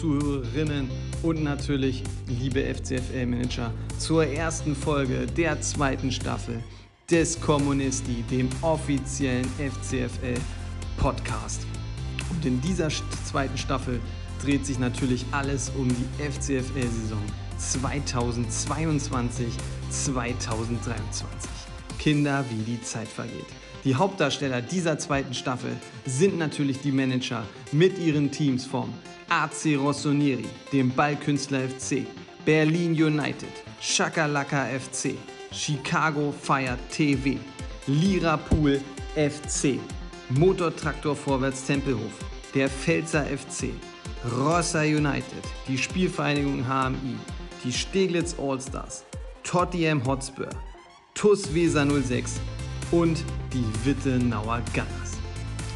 Zuhörerinnen und natürlich liebe FCFL-Manager, zur ersten Folge der zweiten Staffel des Kommunisti, dem offiziellen FCFL-Podcast. Und in dieser zweiten Staffel dreht sich natürlich alles um die FCFL-Saison 2022-2023. Kinder, wie die Zeit vergeht. Die Hauptdarsteller dieser zweiten Staffel sind natürlich die Manager mit ihren Teams vom AC Rossoneri, dem Ballkünstler FC, Berlin United, Shakalaka FC, Chicago Fire TV, Lirapool FC, Motortraktor Vorwärts Tempelhof, der Pfälzer FC, Rossa United, die Spielvereinigung HMI, die Steglitz Allstars, Tottenham Hotspur, TUS Weser 06 und die Wittenauer Gunners.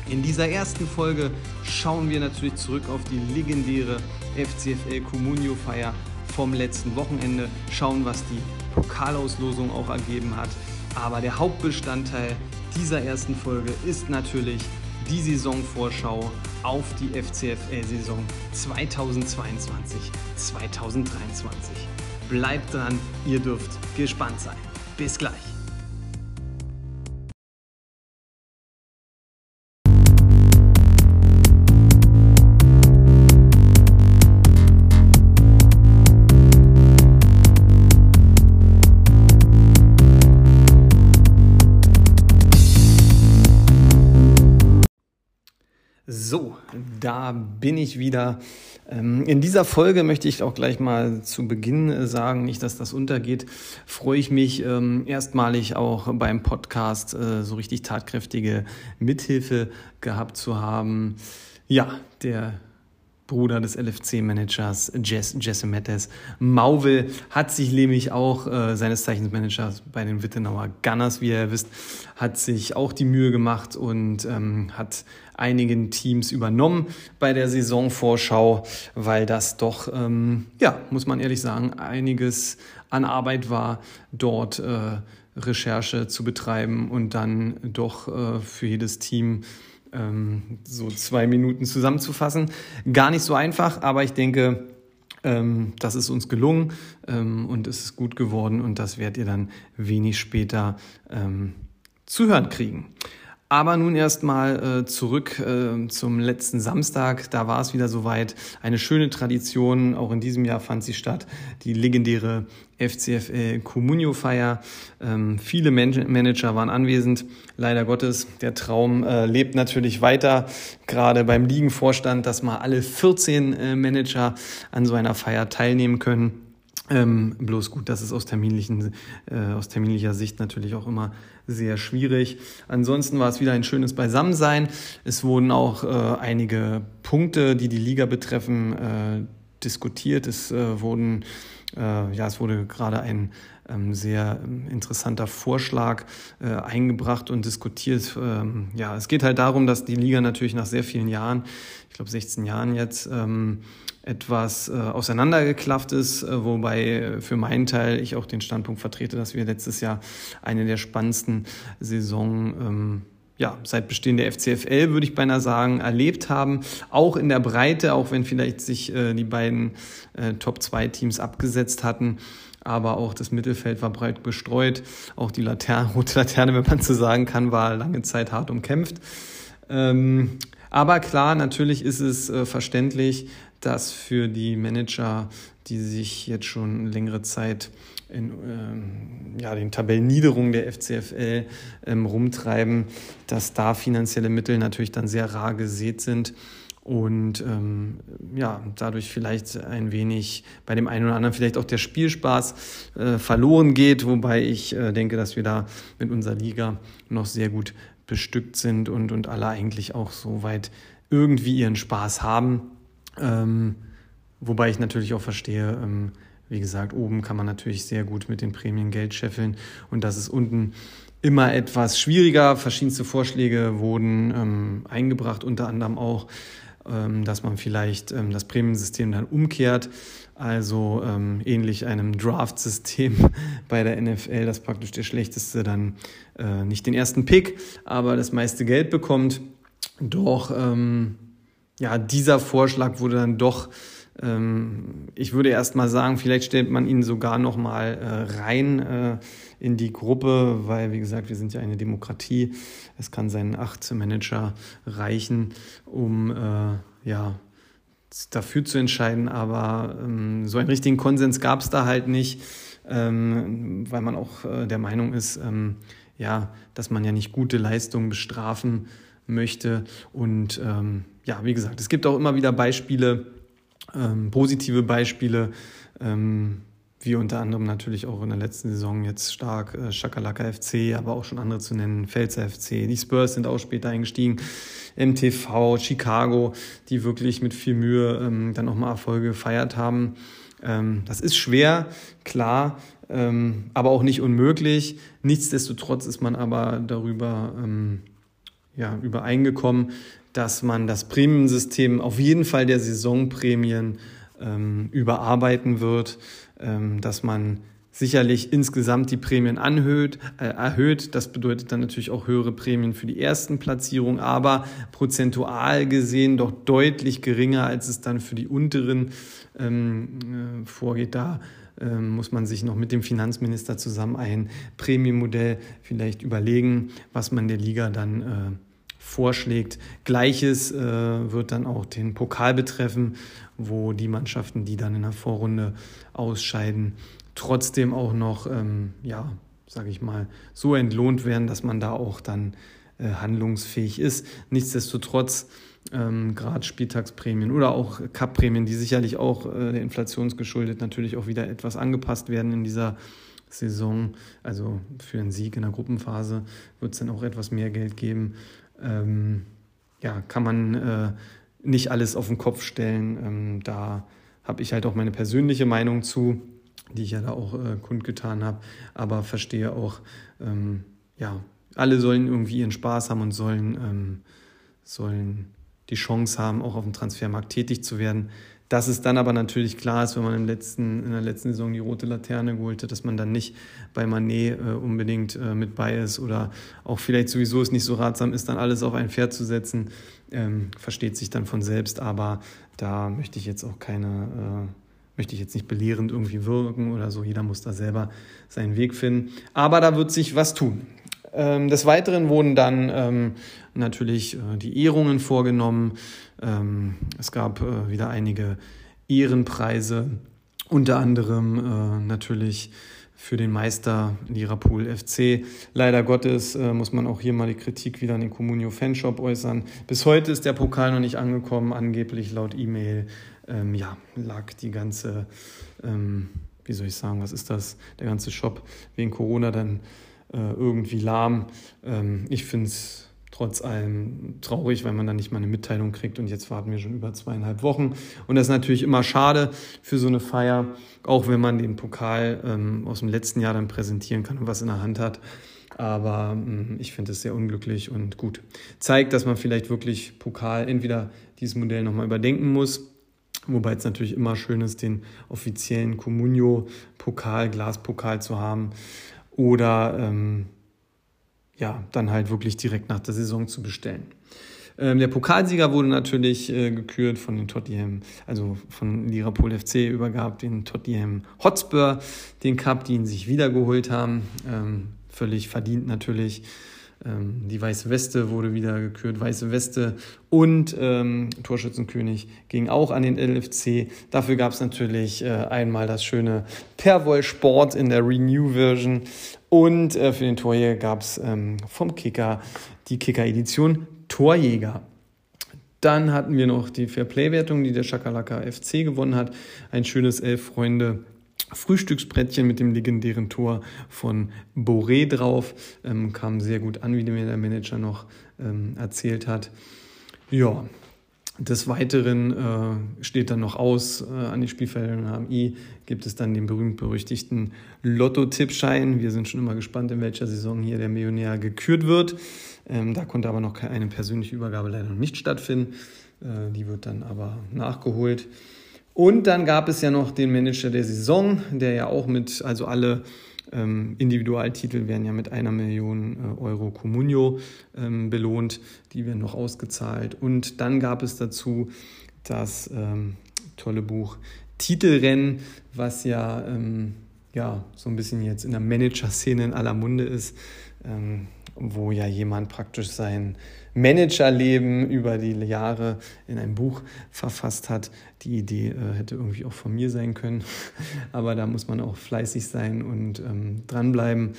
In dieser ersten Folge schauen wir natürlich zurück auf die legendäre FCFL Comunio Feier vom letzten Wochenende, schauen, was die Pokalauslosung auch ergeben hat. Aber der Hauptbestandteil dieser ersten Folge ist natürlich die Saisonvorschau auf die FCFL-Saison 2022-2023. Bleibt dran, ihr dürft gespannt sein. Bis gleich. Da bin ich wieder. Ähm, in dieser Folge möchte ich auch gleich mal zu Beginn äh, sagen, nicht, dass das untergeht, freue ich mich ähm, erstmalig auch beim Podcast äh, so richtig tatkräftige Mithilfe gehabt zu haben. Ja, der Bruder des LFC-Managers Jess, Jesse Mettes. Mauvel hat sich nämlich auch äh, seines Zeichens Managers bei den Wittenauer Gunners, wie ihr wisst, hat sich auch die Mühe gemacht und ähm, hat einigen Teams übernommen bei der Saisonvorschau, weil das doch, ähm, ja, muss man ehrlich sagen, einiges an Arbeit war, dort äh, Recherche zu betreiben und dann doch äh, für jedes Team ähm, so zwei Minuten zusammenzufassen. Gar nicht so einfach, aber ich denke, ähm, das ist uns gelungen ähm, und es ist gut geworden und das werdet ihr dann wenig später ähm, zu hören kriegen. Aber nun erstmal äh, zurück äh, zum letzten Samstag. Da war es wieder soweit. Eine schöne Tradition. Auch in diesem Jahr fand sie statt. Die legendäre FCFL Comunio Feier. Ähm, viele Man Manager waren anwesend. Leider Gottes, der Traum äh, lebt natürlich weiter. Gerade beim Ligenvorstand, dass mal alle 14 äh, Manager an so einer Feier teilnehmen können. Ähm, bloß gut, das ist aus, terminlichen, äh, aus terminlicher Sicht natürlich auch immer sehr schwierig. Ansonsten war es wieder ein schönes Beisammensein. Es wurden auch äh, einige Punkte, die die Liga betreffen, äh, diskutiert. Es äh, wurden äh, ja, es wurde gerade ein sehr ähm, interessanter Vorschlag äh, eingebracht und diskutiert. Ähm, ja, es geht halt darum, dass die Liga natürlich nach sehr vielen Jahren, ich glaube 16 Jahren jetzt, ähm, etwas äh, auseinandergeklafft ist, äh, wobei für meinen Teil ich auch den Standpunkt vertrete, dass wir letztes Jahr eine der spannendsten Saison ähm, ja, seit Bestehen der FCFL, würde ich beinahe sagen, erlebt haben. Auch in der Breite, auch wenn vielleicht sich äh, die beiden äh, Top-2-Teams abgesetzt hatten. Aber auch das Mittelfeld war breit bestreut. Auch die Laterne, rote Laterne, wenn man so sagen kann, war lange Zeit hart umkämpft. Ähm, aber klar, natürlich ist es äh, verständlich, dass für die Manager, die sich jetzt schon längere Zeit in ähm, ja, den Tabellenniederungen der FCFL ähm, rumtreiben, dass da finanzielle Mittel natürlich dann sehr rar gesät sind und ähm, ja, dadurch vielleicht ein wenig bei dem einen oder anderen vielleicht auch der Spielspaß äh, verloren geht, wobei ich äh, denke, dass wir da mit unserer Liga noch sehr gut bestückt sind und, und alle eigentlich auch soweit irgendwie ihren Spaß haben. Ähm, wobei ich natürlich auch verstehe, ähm, wie gesagt, oben kann man natürlich sehr gut mit den Prämien Geld scheffeln und das ist unten immer etwas schwieriger. Verschiedenste Vorschläge wurden ähm, eingebracht, unter anderem auch, dass man vielleicht ähm, das Prämiensystem dann umkehrt. Also ähm, ähnlich einem Draft-System bei der NFL, das praktisch der Schlechteste dann äh, nicht den ersten Pick, aber das meiste Geld bekommt. Doch ähm, ja, dieser Vorschlag wurde dann doch ähm, ich würde erst mal sagen, vielleicht stellt man ihn sogar noch mal äh, rein äh, in die Gruppe, weil wie gesagt, wir sind ja eine Demokratie. Es kann seinen acht Manager reichen, um äh, ja dafür zu entscheiden, aber ähm, so einen richtigen Konsens gab es da halt nicht, ähm, weil man auch der Meinung ist, ähm, ja, dass man ja nicht gute Leistungen bestrafen möchte und ähm, ja, wie gesagt, es gibt auch immer wieder Beispiele, ähm, positive Beispiele, ähm, wie unter anderem natürlich auch in der letzten Saison jetzt stark äh, Shakalaka FC, aber auch schon andere zu nennen, Pfälzer FC. Die Spurs sind auch später eingestiegen, MTV, Chicago, die wirklich mit viel Mühe ähm, dann nochmal Erfolge gefeiert haben. Ähm, das ist schwer, klar, ähm, aber auch nicht unmöglich. Nichtsdestotrotz ist man aber darüber ähm, ja, übereingekommen, dass man das Prämiensystem auf jeden Fall der Saisonprämien ähm, überarbeiten wird, ähm, dass man sicherlich insgesamt die Prämien anhöht, äh, erhöht. Das bedeutet dann natürlich auch höhere Prämien für die ersten Platzierungen, aber prozentual gesehen doch deutlich geringer, als es dann für die unteren ähm, äh, vorgeht. Da muss man sich noch mit dem Finanzminister zusammen ein Prämienmodell vielleicht überlegen, was man der Liga dann äh, vorschlägt. Gleiches äh, wird dann auch den Pokal betreffen, wo die Mannschaften, die dann in der Vorrunde ausscheiden, trotzdem auch noch, ähm, ja, sage ich mal, so entlohnt werden, dass man da auch dann äh, handlungsfähig ist. Nichtsdestotrotz ähm, gerade Spieltagsprämien oder auch Cup-Prämien, die sicherlich auch äh, der Inflation geschuldet natürlich auch wieder etwas angepasst werden in dieser Saison. Also für einen Sieg in der Gruppenphase wird es dann auch etwas mehr Geld geben ähm, ja, kann man äh, nicht alles auf den Kopf stellen. Ähm, da habe ich halt auch meine persönliche Meinung zu, die ich ja da auch äh, kundgetan habe, aber verstehe auch, ähm, ja, alle sollen irgendwie ihren Spaß haben und sollen, ähm, sollen die Chance haben, auch auf dem Transfermarkt tätig zu werden. Dass es dann aber natürlich klar ist, wenn man im letzten, in der letzten Saison die rote Laterne geholt hat, dass man dann nicht bei Manet äh, unbedingt äh, mit bei ist oder auch vielleicht sowieso es nicht so ratsam ist, dann alles auf ein Pferd zu setzen, ähm, versteht sich dann von selbst. Aber da möchte ich jetzt auch keine, äh, möchte ich jetzt nicht belehrend irgendwie wirken oder so. Jeder muss da selber seinen Weg finden. Aber da wird sich was tun. Ähm, des Weiteren wurden dann ähm, natürlich äh, die Ehrungen vorgenommen. Ähm, es gab äh, wieder einige Ehrenpreise, unter anderem äh, natürlich für den Meister Liverpool FC. Leider Gottes äh, muss man auch hier mal die Kritik wieder an den Comunio Fanshop äußern. Bis heute ist der Pokal noch nicht angekommen, angeblich laut E-Mail. Ähm, ja, lag die ganze, ähm, wie soll ich sagen, was ist das, der ganze Shop wegen Corona dann irgendwie lahm. Ähm, ich finde es trotz allem traurig, weil man dann nicht mal eine Mitteilung kriegt und jetzt warten wir schon über zweieinhalb Wochen. Und das ist natürlich immer schade für so eine Feier, auch wenn man den Pokal ähm, aus dem letzten Jahr dann präsentieren kann und was in der Hand hat. Aber ähm, ich finde es sehr unglücklich und gut. Zeigt, dass man vielleicht wirklich Pokal entweder dieses Modell nochmal überdenken muss, Wobei es natürlich immer schön ist, den offiziellen Comunio-Pokal, Glaspokal zu haben oder ähm, ja, dann halt wirklich direkt nach der Saison zu bestellen. Ähm, der Pokalsieger wurde natürlich äh, gekürt von den Tottenham, also von Liverpool FC übergab den Tottenham Hotspur den Cup, die ihn sich wiedergeholt haben. Ähm, völlig verdient natürlich. Ähm, die Weiße Weste wurde wieder gekürt, Weiße Weste und ähm, Torschützenkönig ging auch an den LFC. Dafür gab es natürlich äh, einmal das schöne Perwoll Sport in der Renew-Version und äh, für den Torjäger gab es ähm, vom Kicker die Kicker-Edition Torjäger. Dann hatten wir noch die Fairplay-Wertung, die der Schakalaka FC gewonnen hat. Ein schönes Elf Freunde Frühstücksbrettchen mit dem legendären Tor von Boré drauf. Ähm, kam sehr gut an, wie mir der Manager noch ähm, erzählt hat. Ja, des Weiteren äh, steht dann noch aus, äh, an die Spielfeldern HMI gibt es dann den berühmt-berüchtigten Lotto-Tippschein. Wir sind schon immer gespannt, in welcher Saison hier der Millionär gekürt wird. Ähm, da konnte aber noch keine persönliche Übergabe leider noch nicht stattfinden. Äh, die wird dann aber nachgeholt. Und dann gab es ja noch den Manager der Saison, der ja auch mit, also alle Ähm, Individualtitel werden ja mit einer Million äh, Euro Comunio ähm, belohnt, die werden noch ausgezahlt. Und dann gab es dazu das ähm, tolle Buch Titelrennen, was ja, ähm, ja so ein bisschen jetzt in der Manager-Szene in aller Munde ist, ähm, wo ja jemand praktisch sein Managerleben über die Jahre in ein Buch verfasst hat. Die Idee äh, hätte irgendwie auch von mir sein können, aber da muss man auch fleißig sein und ähm, dranbleiben.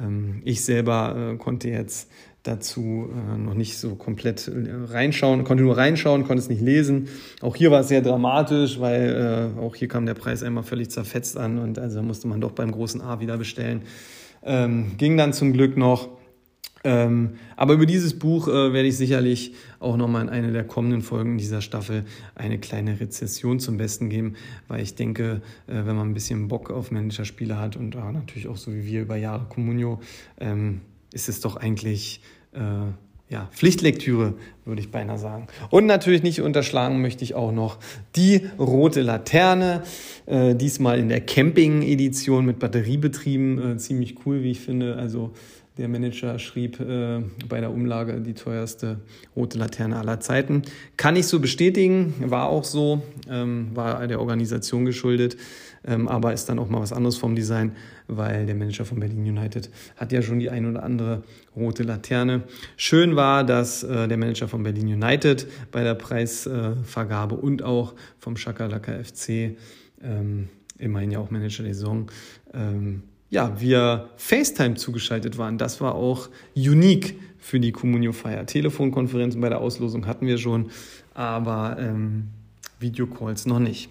Ähm, ich selber äh, konnte jetzt dazu äh, noch nicht so komplett äh, reinschauen, konnte nur reinschauen, konnte es nicht lesen. Auch hier war es sehr dramatisch, weil äh, auch hier kam der Preis einmal völlig zerfetzt an und also musste man doch beim großen A wieder bestellen. Ähm, ging dann zum Glück noch. Ähm, aber über dieses Buch äh, werde ich sicherlich auch nochmal in einer der kommenden Folgen dieser Staffel eine kleine Rezession zum Besten geben, weil ich denke, äh, wenn man ein bisschen Bock auf Managerspiele hat und äh, natürlich auch so wie wir über Jahre Communio, ähm, ist es doch eigentlich äh, ja, Pflichtlektüre, würde ich beinahe sagen. Und natürlich nicht unterschlagen möchte ich auch noch die rote Laterne, äh, diesmal in der Camping-Edition mit Batteriebetrieben, äh, ziemlich cool, wie ich finde. Also der Manager schrieb äh, bei der Umlage die teuerste rote Laterne aller Zeiten. Kann ich so bestätigen, war auch so, ähm, war der Organisation geschuldet, ähm, aber ist dann auch mal was anderes vom Design, weil der Manager von Berlin United hat ja schon die ein oder andere rote Laterne. Schön war, dass äh, der Manager von Berlin United bei der Preisvergabe äh, und auch vom Schakalaka FC, ähm, immerhin ja auch Manager der Saison, ähm, ja, wir FaceTime zugeschaltet waren. Das war auch unique für die Communio-Feier. Telefonkonferenzen bei der Auslosung hatten wir schon, aber ähm, Videocalls noch nicht.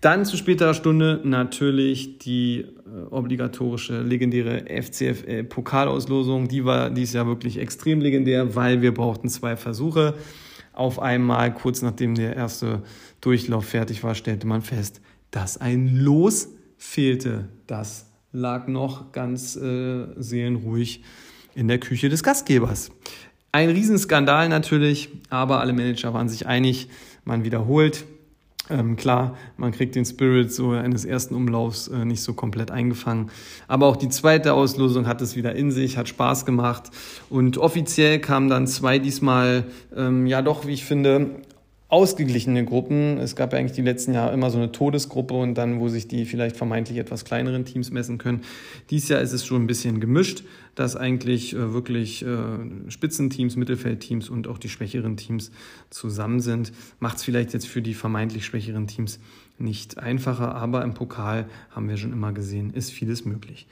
Dann zu späterer Stunde natürlich die äh, obligatorische, legendäre FCFL-Pokalauslosung. Die war dies Jahr wirklich extrem legendär, weil wir brauchten zwei Versuche. Auf einmal, kurz nachdem der erste Durchlauf fertig war, stellte man fest, dass ein Los fehlte. Das lag noch ganz äh, seelenruhig in der Küche des Gastgebers. Ein Riesenskandal natürlich, aber alle Manager waren sich einig, man wiederholt. Ähm, klar, man kriegt den Spirit so eines ersten Umlaufs äh, nicht so komplett eingefangen. Aber auch die zweite Auslosung hat es wieder in sich, hat Spaß gemacht. Und offiziell kamen dann zwei diesmal, ähm, ja doch, wie ich finde, ausgeglichene Gruppen. Es gab ja eigentlich die letzten Jahre immer so eine Todesgruppe und dann, wo sich die vielleicht vermeintlich etwas kleineren Teams messen können. Dies Jahr ist es schon ein bisschen gemischt, dass eigentlich äh, wirklich äh, Spitzenteams, Mittelfeldteams und auch die schwächeren Teams zusammen sind. Macht es vielleicht jetzt für die vermeintlich schwächeren Teams nicht einfacher, aber im Pokal haben wir schon immer gesehen, ist vieles möglich.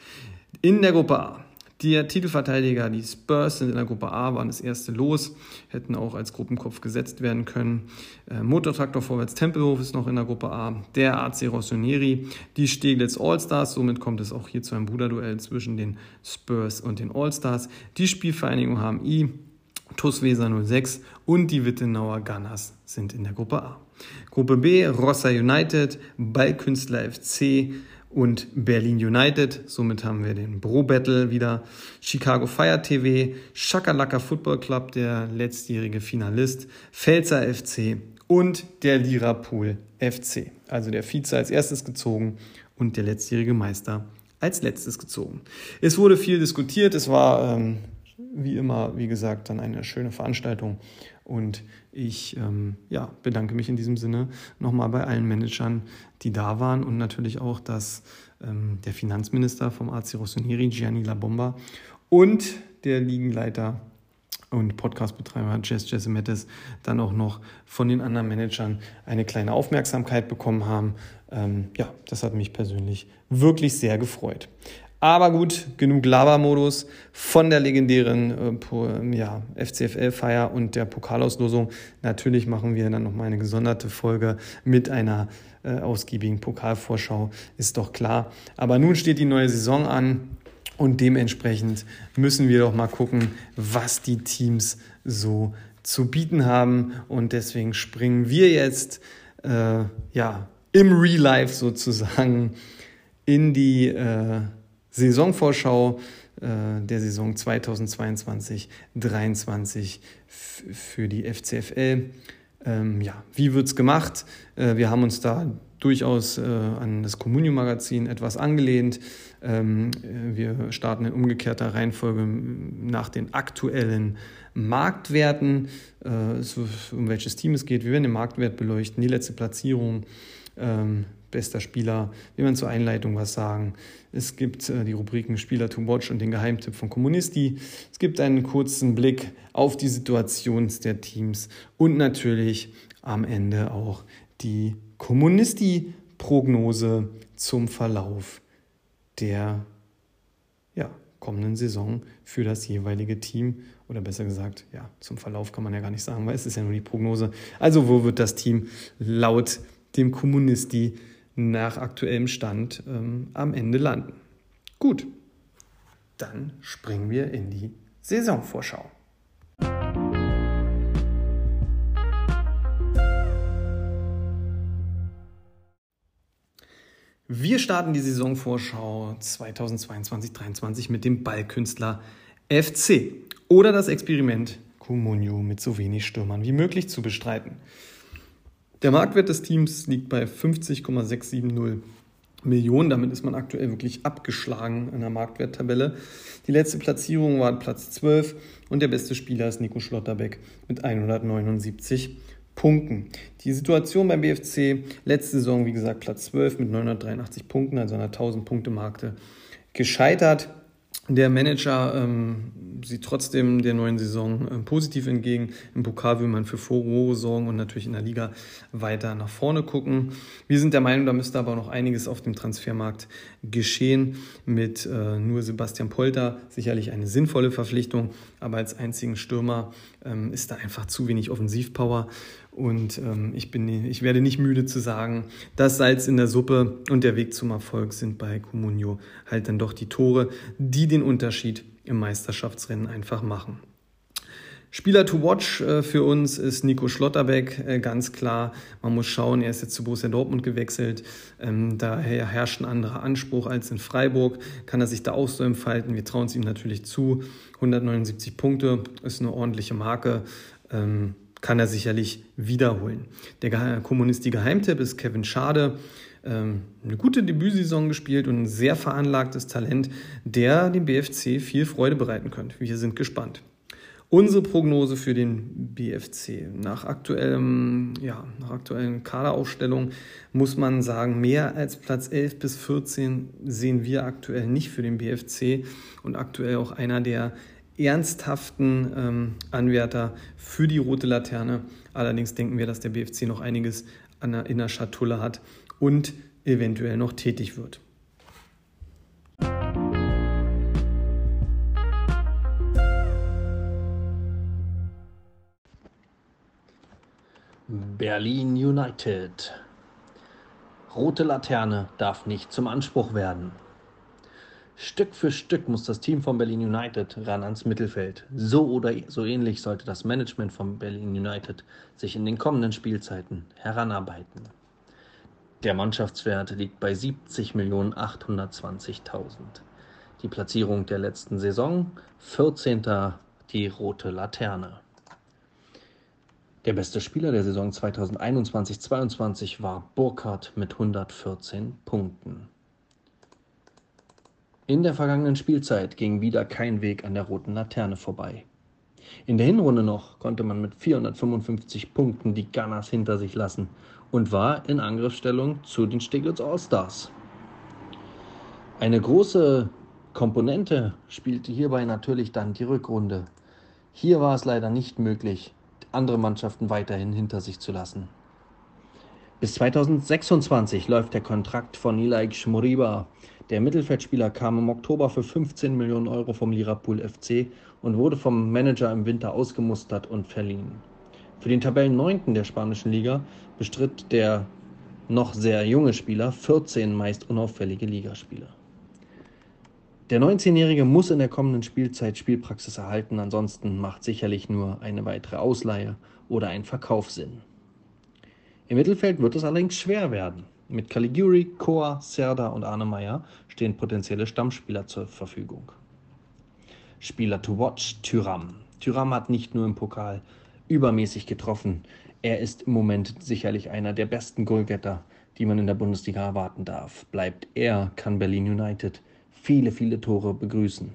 In der Gruppe A die Titelverteidiger, die Spurs, sind in der Gruppe A, waren das erste Los, hätten auch als Gruppenkopf gesetzt werden können. Äh, Motortraktor Vorwärts Tempelhof ist noch in der Gruppe A. Der AC Rossoneri, die Steglitz Allstars, somit kommt es auch hier zu einem Bruderduell zwischen den Spurs und den Allstars. Die Spielvereinigung HMI, TuS Weser 06 und die Wittenauer Gunners sind in der Gruppe A. Gruppe B, Rossa United, Ballkünstler FC, und Berlin United. Somit haben wir den Bro Battle wieder. Chicago Fire TV, Shakalaka Football Club, der letztjährige Finalist, Pfälzer FC und der Lirapool FC. Also der Vize als erstes gezogen und der letztjährige Meister als letztes gezogen. Es wurde viel diskutiert. Es war ähm, wie immer, wie gesagt, dann eine schöne Veranstaltung. Und ich ähm, ja, bedanke mich in diesem Sinne nochmal bei allen Managern, die da waren und natürlich auch, dass ähm, der Finanzminister vom AC Rossoneri, Gianni La Bomba, und der Ligenleiter und Podcastbetreiber Jess Jessimettes dann auch noch von den anderen Managern eine kleine Aufmerksamkeit bekommen haben. Ähm, ja, das hat mich persönlich wirklich sehr gefreut. Aber gut, genug Lava-Modus von der legendären äh, ja, FCFL-Feier und der Pokalauslosung. Natürlich machen wir dann nochmal eine gesonderte Folge mit einer äh, ausgiebigen Pokalvorschau, ist doch klar. Aber nun steht die neue Saison an und dementsprechend müssen wir doch mal gucken, was die Teams so zu bieten haben. Und deswegen springen wir jetzt äh, ja, im Real Life sozusagen in die äh, Saisonvorschau äh, der Saison 2022-23 für die FCFL. Ähm, ja, wie wird es gemacht? Äh, wir haben uns da durchaus äh, an das Communio-Magazin etwas angelehnt. Ähm, äh, wir starten in umgekehrter Reihenfolge nach den aktuellen Marktwerten, äh, so, um welches Team es geht. Wir werden den Marktwert beleuchten, die letzte Platzierung, ähm, bester Spieler, wie man zur Einleitung was sagen. Es gibt äh, die Rubriken Spieler to Watch und den Geheimtipp von Kommunisti. Es gibt einen kurzen Blick auf die Situation der Teams und natürlich am Ende auch die Kommunisti-Prognose zum Verlauf der ja, kommenden Saison für das jeweilige Team. Oder besser gesagt, ja, zum Verlauf kann man ja gar nicht sagen, weil es ist ja nur die Prognose. Also wo wird das Team laut dem Kommunisti nach aktuellem Stand ähm, am Ende landen? Gut, dann springen wir in die Saisonvorschau. Wir starten die Saisonvorschau 2022-23 mit dem Ballkünstler FC oder das Experiment Comunio mit so wenig Stürmern wie möglich zu bestreiten. Der Marktwert des Teams liegt bei 50,670 Millionen. Damit ist man aktuell wirklich abgeschlagen in der Marktwerttabelle. Die letzte Platzierung war Platz 12 und der beste Spieler ist Nico Schlotterbeck mit 179 Punkten. Die Situation beim BFC letzte Saison, wie gesagt, Platz 12 mit 983 Punkten, also einer 1000-Punkte-Marke gescheitert. Der Manager ähm, sieht trotzdem der neuen Saison äh, positiv entgegen. Im Pokal will man für Furore sorgen und natürlich in der Liga weiter nach vorne gucken. Wir sind der Meinung, da müsste aber noch einiges auf dem Transfermarkt geschehen. Mit äh, nur Sebastian Polter sicherlich eine sinnvolle Verpflichtung, aber als einzigen Stürmer ähm, ist da einfach zu wenig Offensivpower. Und ähm, ich, bin, ich werde nicht müde zu sagen, das Salz in der Suppe und der Weg zum Erfolg sind bei Comunio halt dann doch die Tore, die den Unterschied im Meisterschaftsrennen einfach machen. Spieler to watch äh, für uns ist Nico Schlotterbeck, äh, ganz klar. Man muss schauen, er ist jetzt zu Borussia Dortmund gewechselt. Ähm, daher herrscht ein anderer Anspruch als in Freiburg. Kann er sich da auch so entfalten? Wir trauen es ihm natürlich zu. 179 Punkte ist eine ordentliche Marke. Kann er sicherlich wiederholen. Der Kommunist die Geheimtipp ist Kevin Schade. Ähm, eine gute Debütsaison gespielt und ein sehr veranlagtes Talent, der dem BFC viel Freude bereiten könnte. Wir sind gespannt. Unsere Prognose für den BFC. Nach, aktuellem, ja, nach aktuellen Kaderaufstellung muss man sagen, mehr als Platz 11 bis 14 sehen wir aktuell nicht für den BFC und aktuell auch einer der ernsthaften ähm, Anwärter für die rote Laterne. Allerdings denken wir, dass der BFC noch einiges der, in der Schatulle hat und eventuell noch tätig wird. Berlin United. Rote Laterne darf nicht zum Anspruch werden. Stück für Stück muss das Team von Berlin United ran ans Mittelfeld. So oder so ähnlich sollte das Management von Berlin United sich in den kommenden Spielzeiten heranarbeiten. Der Mannschaftswert liegt bei 70.820.000. Die Platzierung der letzten Saison 14. die rote Laterne. Der beste Spieler der Saison 2021-22 war Burkhardt mit 114 Punkten. In der vergangenen Spielzeit ging wieder kein Weg an der roten Laterne vorbei. In der Hinrunde noch konnte man mit 455 Punkten die Gunners hinter sich lassen und war in Angriffsstellung zu den Steglitz All-Stars. Eine große Komponente spielte hierbei natürlich dann die Rückrunde. Hier war es leider nicht möglich, andere Mannschaften weiterhin hinter sich zu lassen. Bis 2026 läuft der Kontrakt von Ilaik Schmoriba. Der Mittelfeldspieler kam im Oktober für 15 Millionen Euro vom Liverpool FC und wurde vom Manager im Winter ausgemustert und verliehen. Für den Tabellen 9. der spanischen Liga bestritt der noch sehr junge Spieler 14 meist unauffällige Ligaspiele. Der 19-Jährige muss in der kommenden Spielzeit Spielpraxis erhalten, ansonsten macht sicherlich nur eine weitere Ausleihe oder ein Verkauf Sinn. Im Mittelfeld wird es allerdings schwer werden. Mit Caligiuri, Koa, Serda und Arne Meyer stehen potenzielle Stammspieler zur Verfügung. Spieler to watch, Tyram. Tyram hat nicht nur im Pokal übermäßig getroffen. Er ist im Moment sicherlich einer der besten Goalgetter, die man in der Bundesliga erwarten darf. Bleibt er, kann Berlin United viele, viele Tore begrüßen.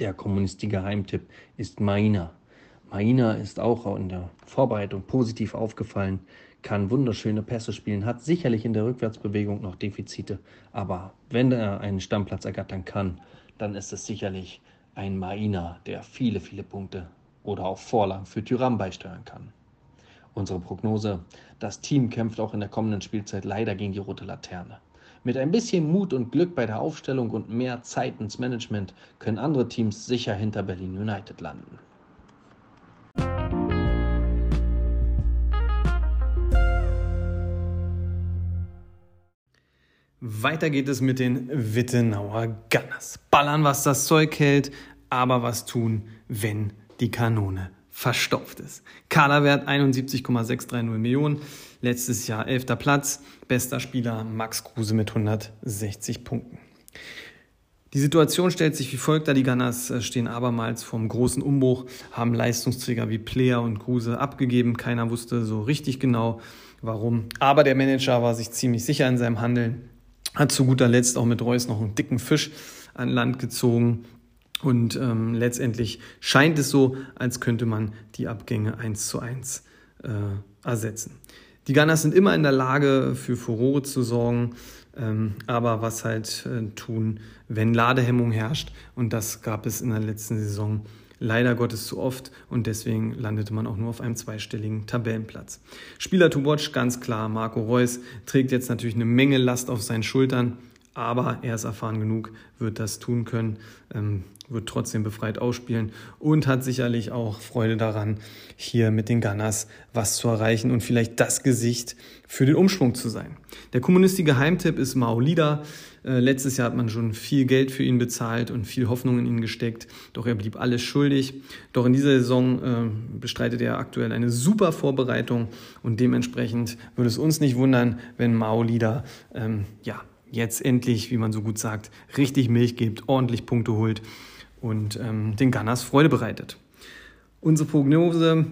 Der Kommunistik-Geheimtipp ist Maina. Maina ist auch in der Vorbereitung positiv aufgefallen, kann wunderschöne Pässe spielen, hat sicherlich in der Rückwärtsbewegung noch Defizite, aber wenn er einen Stammplatz ergattern kann, dann ist es sicherlich ein Maina, der viele, viele Punkte oder auch Vorlagen für Tyram beisteuern kann. Unsere Prognose, das Team kämpft auch in der kommenden Spielzeit leider gegen die rote Laterne. Mit ein bisschen Mut und Glück bei der Aufstellung und mehr Zeit ins Management können andere Teams sicher hinter Berlin United landen. Weiter geht es mit den Wittenauer Gunners. Ballern, was das Zeug hält, aber was tun, wenn die Kanone verstopft ist. Kaderwert 71,630 Millionen. Letztes Jahr 11. Platz. Bester Spieler Max Kruse mit 160 Punkten. Die Situation stellt sich wie folgt dar. Die Gunners äh, stehen abermals vom großen Umbruch, haben Leistungsträger wie Player und Kruse abgegeben. Keiner wusste so richtig genau, warum. Aber der Manager war sich ziemlich sicher in seinem Handeln hat zu guter Letzt auch mit Reus noch einen dicken Fisch an Land gezogen. Und ähm, letztendlich scheint es so, als könnte man die Abgänge eins zu eins äh, ersetzen. Die Gunners sind immer in der Lage, für Furore zu sorgen, ähm, aber was halt äh, tun, wenn Ladehemmung herrscht. Und das gab es in der letzten Saison leider Gottes zu oft und deswegen landete man auch nur auf einem zweistelligen Tabellenplatz. Spieler to watch, ganz klar, Marco Reus trägt jetzt natürlich eine Menge Last auf seinen Schultern, aber er ist erfahren genug, wird das tun können, ähm, wird trotzdem befreit ausspielen und hat sicherlich auch Freude daran, hier mit den Gunners was zu erreichen und vielleicht das Gesicht für den Umschwung zu sein. Der kommunistische Geheimtipp ist Maolida. Äh, letztes Jahr hat man schon viel Geld für ihn bezahlt und viel Hoffnung in ihn gesteckt, doch er blieb alles schuldig. Doch in dieser Saison äh, bestreitet er aktuell eine super Vorbereitung und dementsprechend würde es uns nicht wundern, wenn Maolida ähm, ja, jetzt endlich, wie man so gut sagt, richtig Milch gibt, ordentlich Punkte holt und ähm, den Gunners Freude bereitet. Unsere Prognose,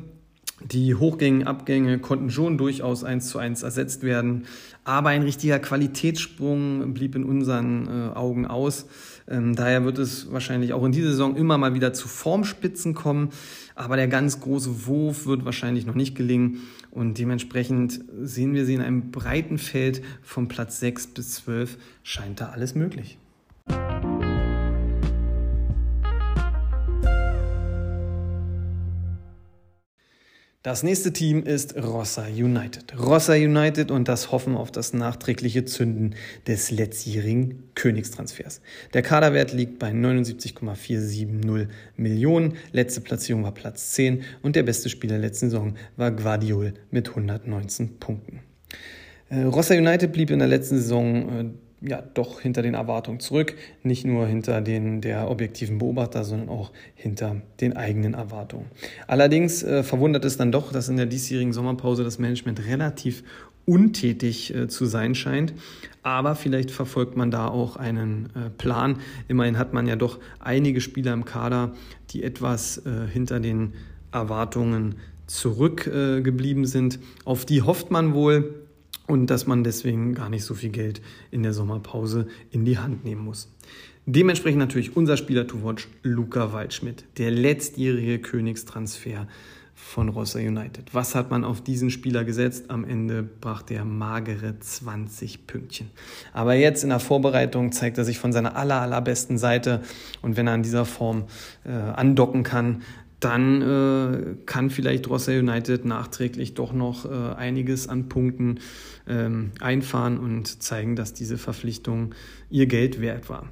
die Hochgänge, Abgänge konnten schon durchaus eins zu eins ersetzt werden, aber ein richtiger Qualitätssprung blieb in unseren äh, Augen aus. Ähm, daher wird es wahrscheinlich auch in dieser Saison immer mal wieder zu Formspitzen kommen, aber der ganz große Wurf wird wahrscheinlich noch nicht gelingen und dementsprechend sehen wir sie in einem breiten Feld von Platz 6 bis 12 scheint da alles möglich. Das nächste Team ist Rossa United. Rossa United und das Hoffen auf das nachträgliche Zünden des letztjährigen Königstransfers. Der Kaderwert liegt bei 79,470 Millionen. Letzte Platzierung war Platz 10 und der beste Spieler letzten Saison war Guardiol mit 119 Punkten. Äh, Rossa United blieb in der letzten Saison äh, ja doch hinter den Erwartungen zurück. Nicht nur hinter den der objektiven Beobachter, sondern auch hinter den eigenen Erwartungen. Allerdings äh, verwundert es dann doch, dass in der diesjährigen Sommerpause das Management relativ untätig äh, zu sein scheint. Aber vielleicht verfolgt man da auch einen äh, Plan. Immerhin hat man ja doch einige Spieler im Kader, die etwas äh, hinter den Erwartungen zurückgeblieben sind. Auf die hofft man wohl und dass man deswegen gar nicht so viel Geld in der Sommerpause in die Hand nehmen muss. Dementsprechend natürlich unser Spieler to watch, Luca Waldschmidt, der letztjährige Königstransfer von Rossa United. Was hat man auf diesen Spieler gesetzt? Am Ende brachte er magere 20 Pünktchen. Aber jetzt in der Vorbereitung zeigt er sich von seiner aller, allerbesten Seite. Und wenn er in dieser Form äh, andocken kann, dann äh, kann vielleicht Rossa United nachträglich doch noch äh, einiges an Punkten ähm, einfahren und zeigen, dass diese Verpflichtung ihr Geld wert war.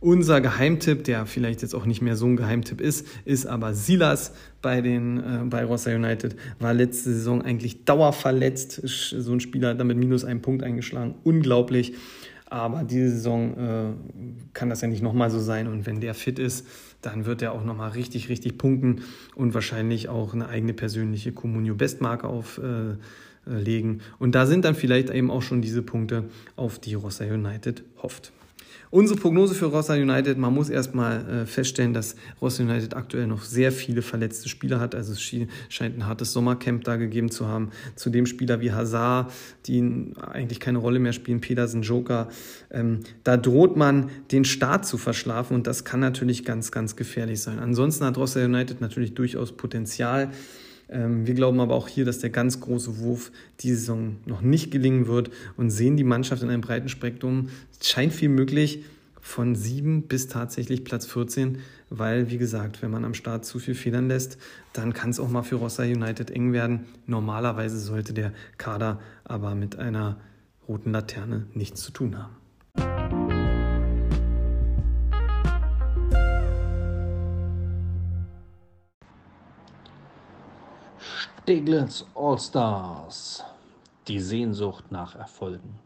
Unser Geheimtipp, der vielleicht jetzt auch nicht mehr so ein Geheimtipp ist, ist aber Silas bei, den, äh, bei Rossa United. War letzte Saison eigentlich dauerverletzt. So ein Spieler hat damit minus einen Punkt eingeschlagen. Unglaublich. Aber diese Saison äh, kann das ja nicht nochmal so sein. Und wenn der fit ist, dann wird er auch nochmal richtig, richtig punkten und wahrscheinlich auch eine eigene persönliche Communio-Bestmarke auflegen. Äh, und da sind dann vielleicht eben auch schon diese Punkte, auf die Rossa United hofft. Unsere Prognose für Rossa United, man muss erstmal äh, feststellen, dass Rossa United aktuell noch sehr viele verletzte Spieler hat. Also es scheint ein hartes Sommercamp da gegeben zu haben. Zudem Spieler wie Hazard, die eigentlich keine Rolle mehr spielen, Pedersen, Joker. Ähm, da droht man, den Start zu verschlafen und das kann natürlich ganz, ganz gefährlich sein. Ansonsten hat Rossa United natürlich durchaus Potenzial. Ähm, wir glauben aber auch hier, dass der ganz große Wurf die Saison noch nicht gelingen wird und sehen die Mannschaft in einem breiten Spektrum. Es scheint viel möglich von sieben bis tatsächlich Platz 14, weil, wie gesagt, wenn man am Start zu viel Federn lässt, dann kann es auch mal für Rossa United eng werden. Normalerweise sollte der Kader aber mit einer roten Laterne nichts zu tun haben. Steglitz All-Stars. Die Sehnsucht nach Erfolgen.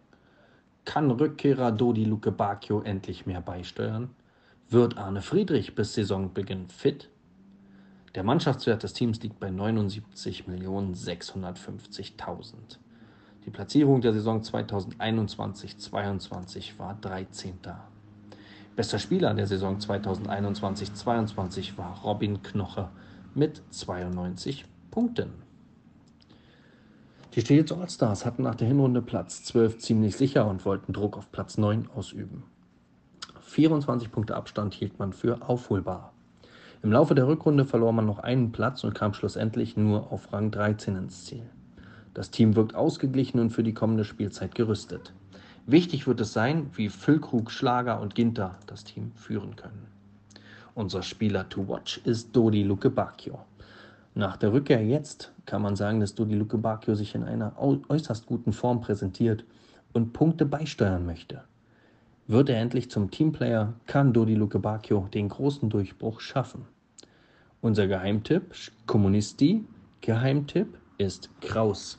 Kann Rückkehrer Dodi Luke Bacchio endlich mehr beisteuern? Wird Arne Friedrich bis Saisonbeginn fit? Der Mannschaftswert des Teams liegt bei 79.650.000. Die Platzierung der Saison 2021-22 war 13. Bester Spieler der Saison 2021-22 war Robin Knoche mit 92 Punkten. Die Steels Allstars hatten nach der Hinrunde Platz 12 ziemlich sicher und wollten Druck auf Platz 9 ausüben. 24 Punkte Abstand hielt man für aufholbar. Im Laufe der Rückrunde verlor man noch einen Platz und kam schlussendlich nur auf Rang 13 ins Ziel. Das Team wirkt ausgeglichen und für die kommende Spielzeit gerüstet. Wichtig wird es sein, wie Füllkrug, Schlager und Ginter das Team führen können. Unser Spieler to watch ist Dodi Luke Bacchio. Nach der Rückkehr jetzt kann man sagen, dass Dodi Luke Bacchio sich in einer äußerst guten Form präsentiert und Punkte beisteuern möchte. Wird er endlich zum Teamplayer, kann Dodi Luke Bacchio den großen Durchbruch schaffen. Unser Geheimtipp, Kommunisti, Geheimtipp ist Kraus.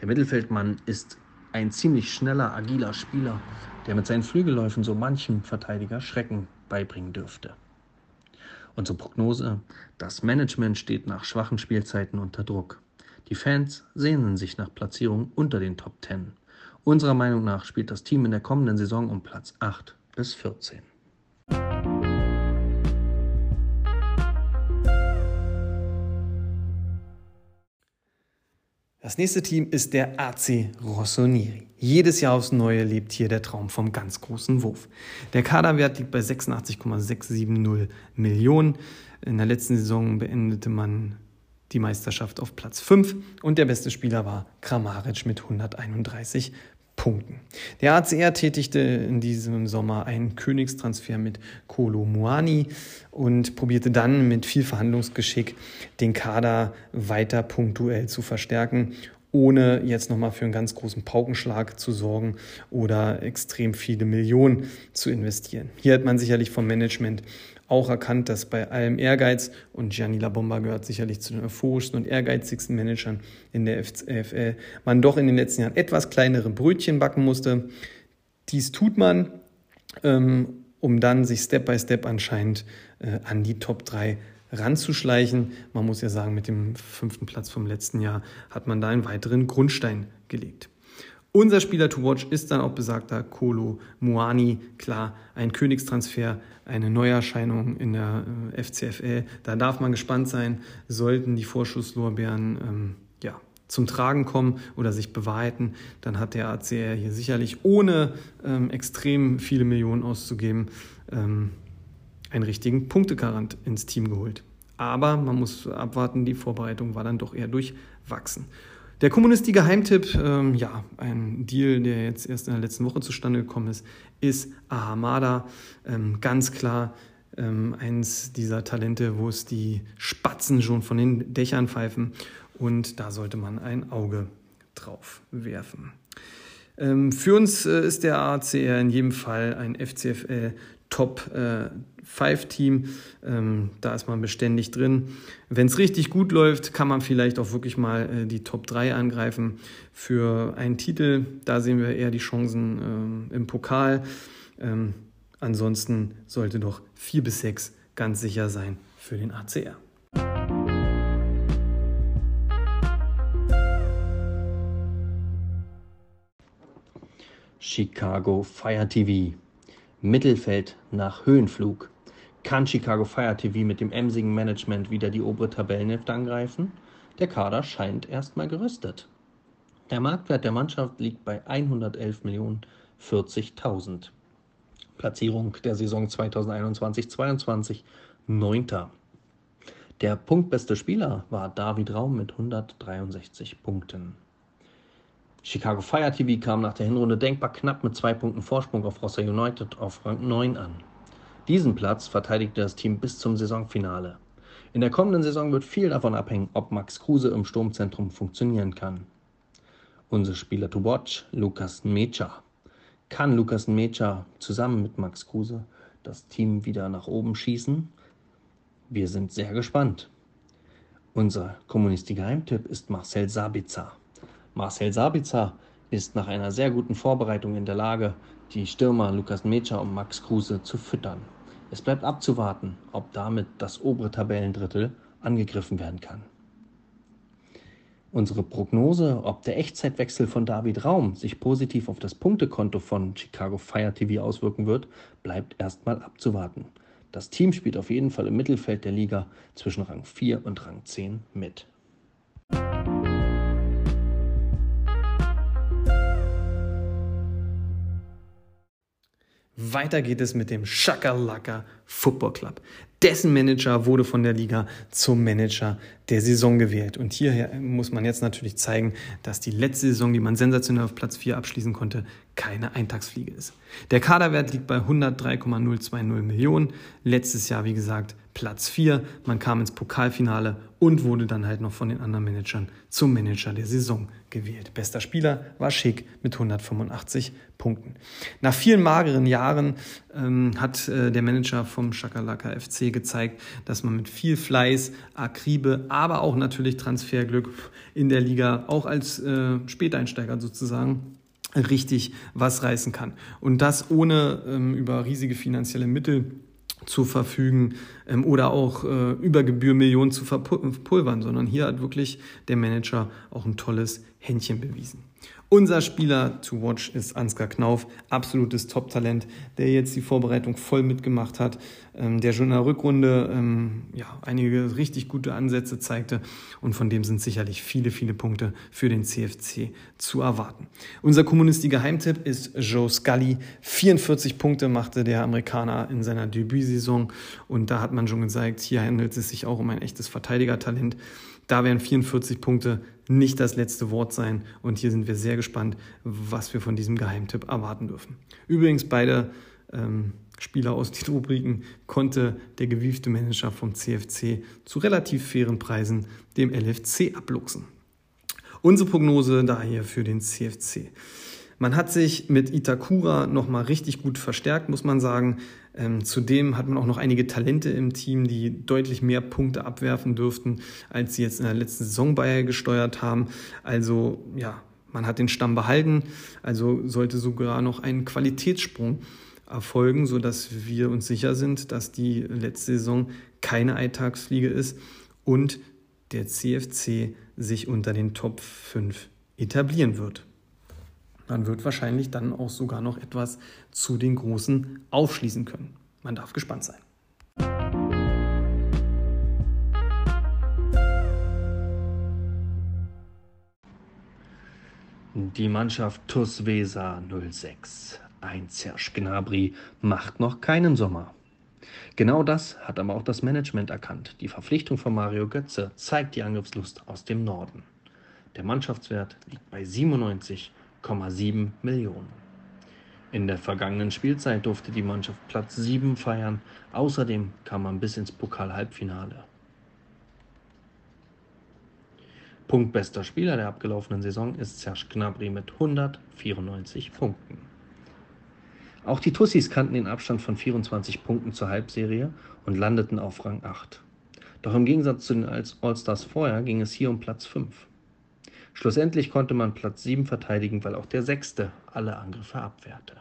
Der Mittelfeldmann ist ein ziemlich schneller, agiler Spieler, der mit seinen Flügelläufen so manchem Verteidiger Schrecken beibringen dürfte. Unsere Prognose, das Management steht nach schwachen Spielzeiten unter Druck. Die Fans sehnen sich nach Platzierung unter den Top 10. Unserer Meinung nach spielt das Team in der kommenden Saison um Platz 8 bis 14. Das nächste Team ist der AC Rossoneri. Jedes Jahr aufs Neue lebt hier der Traum vom ganz großen Wurf. Der Kaderwert liegt bei 86,670 Millionen. In der letzten Saison beendete man die Meisterschaft auf Platz 5 und der beste Spieler war Kramaric mit 131 Punkten. Der ACR tätigte in diesem Sommer einen Königstransfer mit Kolo Muani und probierte dann mit viel Verhandlungsgeschick den Kader weiter punktuell zu verstärken ohne jetzt nochmal für einen ganz großen Paukenschlag zu sorgen oder extrem viele Millionen zu investieren. Hier hat man sicherlich vom Management auch erkannt, dass bei allem Ehrgeiz, und Gianni Labomba gehört sicherlich zu den euphorischsten und ehrgeizigsten Managern in der FL, man doch in den letzten Jahren etwas kleinere Brötchen backen musste. Dies tut man, ähm, um dann sich Step by Step anscheinend äh, an die Top 3 ranzuschleichen. Man muss ja sagen, mit dem fünften Platz vom letzten Jahr hat man da einen weiteren Grundstein gelegt. Unser Spieler to watch ist dann auch besagter Kolo Muani. Klar, ein Königstransfer, eine Neuerscheinung in der äh, FCFL. Da darf man gespannt sein, sollten die Vorschusslorbeeren ähm, ja, zum Tragen kommen oder sich bewahrheiten, dann hat der ACR hier sicherlich ohne ähm, extrem viele Millionen auszugeben ähm, einen richtigen Punktegarant ins Team geholt. Aber man muss abwarten, die Vorbereitung war dann doch eher durchwachsen. Der Kommunisti-Geheimtipp, ähm, ja, ein Deal, der jetzt erst in der letzten Woche zustande gekommen ist, ist Ahamada. Ähm, ganz klar ähm, eins dieser Talente, wo es die Spatzen schon von den Dächern pfeifen. Und da sollte man ein Auge drauf werfen. Ähm, für uns äh, ist der ACR in jedem Fall ein FCFL Top äh, 5-Team. Ähm, da ist man beständig drin. Wenn es richtig gut läuft, kann man vielleicht auch wirklich mal äh, die Top 3 angreifen für einen Titel. Da sehen wir eher die Chancen äh, im Pokal. Ähm, ansonsten sollte doch 4 bis 6 ganz sicher sein für den ACR. Chicago Fire TV Mittelfeld nach Höhenflug. Kann Chicago Fire TV mit dem emsigen Management wieder die obere Tabellenhälfte angreifen? Der Kader scheint erstmal gerüstet. Der Marktwert der Mannschaft liegt bei 111.040.000. Platzierung der Saison 2021-22 neunter. Der punktbeste Spieler war David Raum mit 163 Punkten. Chicago Fire TV kam nach der Hinrunde denkbar knapp mit zwei Punkten Vorsprung auf Rossa United auf Rang 9 an. Diesen Platz verteidigte das Team bis zum Saisonfinale. In der kommenden Saison wird viel davon abhängen, ob Max Kruse im Sturmzentrum funktionieren kann. Unser Spieler to watch, Lukas Mecha. Kann Lukas Mecha zusammen mit Max Kruse das Team wieder nach oben schießen? Wir sind sehr gespannt. Unser Kommunisti-Geheimtipp ist Marcel Sabitzer. Marcel Sabitzer ist nach einer sehr guten Vorbereitung in der Lage, die Stürmer Lukas Mecha und Max Kruse zu füttern. Es bleibt abzuwarten, ob damit das obere Tabellendrittel angegriffen werden kann. Unsere Prognose, ob der Echtzeitwechsel von David Raum sich positiv auf das Punktekonto von Chicago Fire TV auswirken wird, bleibt erstmal abzuwarten. Das Team spielt auf jeden Fall im Mittelfeld der Liga zwischen Rang 4 und Rang 10 mit. Weiter geht es mit dem Shakalaka Football Club. Dessen Manager wurde von der Liga zum Manager der Saison gewählt. Und hier muss man jetzt natürlich zeigen, dass die letzte Saison, die man sensationell auf Platz 4 abschließen konnte, keine Eintagsfliege ist. Der Kaderwert liegt bei 103,020 Millionen. Letztes Jahr, wie gesagt, Platz 4. Man kam ins Pokalfinale und wurde dann halt noch von den anderen Managern zum Manager der Saison gewählt. Bester Spieler war Schick mit 185 Punkten. Nach vielen mageren Jahren ähm, hat äh, der Manager vom Shakalaka FC gezeigt, dass man mit viel Fleiß, Akribe, aber auch natürlich Transferglück in der Liga, auch als äh, Späteinsteiger sozusagen, richtig was reißen kann. Und das ohne ähm, über riesige finanzielle Mittel zu verfügen ähm, oder auch äh, über Gebühr Millionen zu verpulvern, sondern hier hat wirklich der Manager auch ein tolles Händchen bewiesen. Unser Spieler to watch ist Ansgar Knauf, absolutes Top-Talent, der jetzt die Vorbereitung voll mitgemacht hat, ähm, der schon in der Rückrunde ähm, ja, einige richtig gute Ansätze zeigte und von dem sind sicherlich viele, viele Punkte für den CFC zu erwarten. Unser Kommunisti-Geheimtipp ist Joe Scully. 44 Punkte machte der Amerikaner in seiner Debütsaison und da hat man schon gezeigt, hier handelt es sich auch um ein echtes Verteidigertalent. Da werden 44 Punkte nicht das letzte Wort sein. Und hier sind wir sehr gespannt, was wir von diesem Geheimtipp erwarten dürfen. Übrigens, beide ähm, Spieler aus den Rubriken konnte der gewiefte Manager vom CFC zu relativ fairen Preisen dem LFC abluchsen. Unsere Prognose daher für den CFC. Man hat sich mit Itakura nochmal richtig gut verstärkt, muss man sagen. Ähm, zudem hat man auch noch einige Talente im Team, die deutlich mehr Punkte abwerfen dürften, als sie jetzt in der letzten Saison beigesteuert haben. Also ja, man hat den Stamm behalten, also sollte sogar noch ein Qualitätssprung erfolgen, sodass wir uns sicher sind, dass die letzte Saison keine Eintagsfliege ist und der CFC sich unter den Top 5 etablieren wird. Man wird wahrscheinlich dann auch sogar noch etwas zu den Großen aufschließen können. Man darf gespannt sein. Die Mannschaft TuS Weser 06. Ein Serge Gnabry macht noch keinen Sommer. Genau das hat aber auch das Management erkannt. Die Verpflichtung von Mario Götze zeigt die Angriffslust aus dem Norden. Der Mannschaftswert liegt bei 97 1,7 Millionen. In der vergangenen Spielzeit durfte die Mannschaft Platz 7 feiern. Außerdem kam man bis ins Pokal-Halbfinale. Punktbester Spieler der abgelaufenen Saison ist Serge Gnabry mit 194 Punkten. Auch die Tussis kannten den Abstand von 24 Punkten zur Halbserie und landeten auf Rang 8. Doch im Gegensatz zu den All-Stars vorher ging es hier um Platz 5. Schlussendlich konnte man Platz 7 verteidigen, weil auch der Sechste alle Angriffe abwehrte.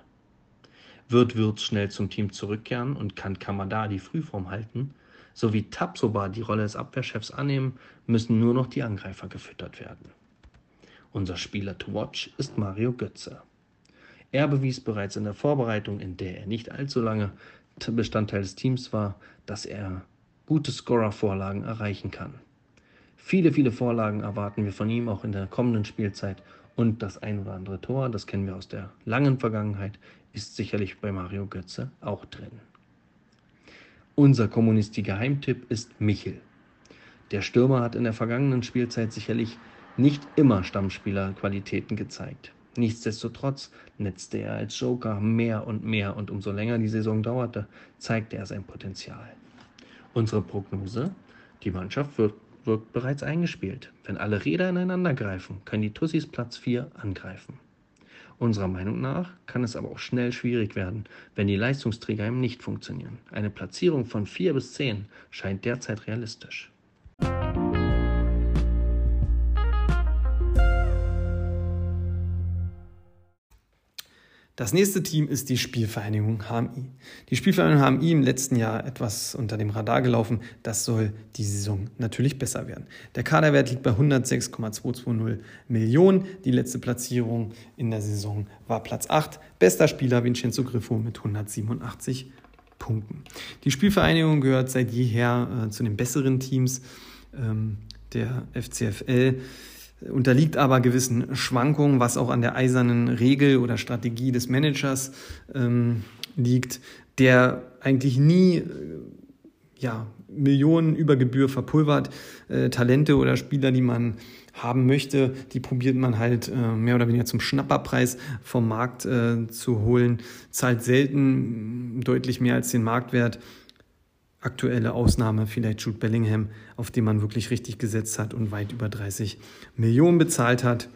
Wird Würz schnell zum Team zurückkehren und kann Kamada die Frühform halten, sowie Tapsoba die Rolle des Abwehrchefs annehmen, müssen nur noch die Angreifer gefüttert werden. Unser Spieler to watch ist Mario Götze. Er bewies bereits in der Vorbereitung, in der er nicht allzu lange Bestandteil des Teams war, dass er gute Scorer-Vorlagen erreichen kann. Viele, viele Vorlagen erwarten wir von ihm auch in der kommenden Spielzeit und das ein oder andere Tor, das kennen wir aus der langen Vergangenheit, ist sicherlich bei Mario Götze auch drin. Unser Kommunisti-Geheimtipp ist Michel. Der Stürmer hat in der vergangenen Spielzeit sicherlich nicht immer Stammspielerqualitäten gezeigt. Nichtsdestotrotz netzte er als Joker mehr und mehr und umso länger die Saison dauerte, zeigte er sein Potenzial. Unsere Prognose, die Mannschaft wird, wird bereits eingespielt. Wenn alle Räder ineinander greifen, können die Tussis Platz 4 angreifen. Unserer Meinung nach kann es aber auch schnell schwierig werden, wenn die Leistungsträger eben nicht funktionieren. Eine Platzierung von 4 bis 10 scheint derzeit realistisch. Das nächste Team ist die Spielvereinigung HMI. Die Spielvereinigung HMI im letzten Jahr etwas unter dem Radar gelaufen. Das soll die Saison natürlich besser werden. Der Kaderwert liegt bei 106,220 Millionen. Die letzte Platzierung in der Saison war Platz 8. Bester Spieler Vincenzo Griffo mit 187 Punkten. Die Spielvereinigung gehört seit jeher äh, zu den besseren Teams ähm, der FCFL unterliegt aber gewissen Schwankungen, was auch an der eisernen Regel oder Strategie des Managers ähm, liegt, der eigentlich nie äh, ja, Millionen über Gebühr verpulvert. Äh, Talente oder Spieler, die man haben möchte, die probiert man halt äh, mehr oder weniger zum Schnapperpreis vom Markt äh, zu holen, zahlt selten deutlich mehr als den Marktwert aktuelle Ausnahme vielleicht Jude Bellingham, auf den man wirklich richtig gesetzt hat und weit über 30 Millionen bezahlt hat.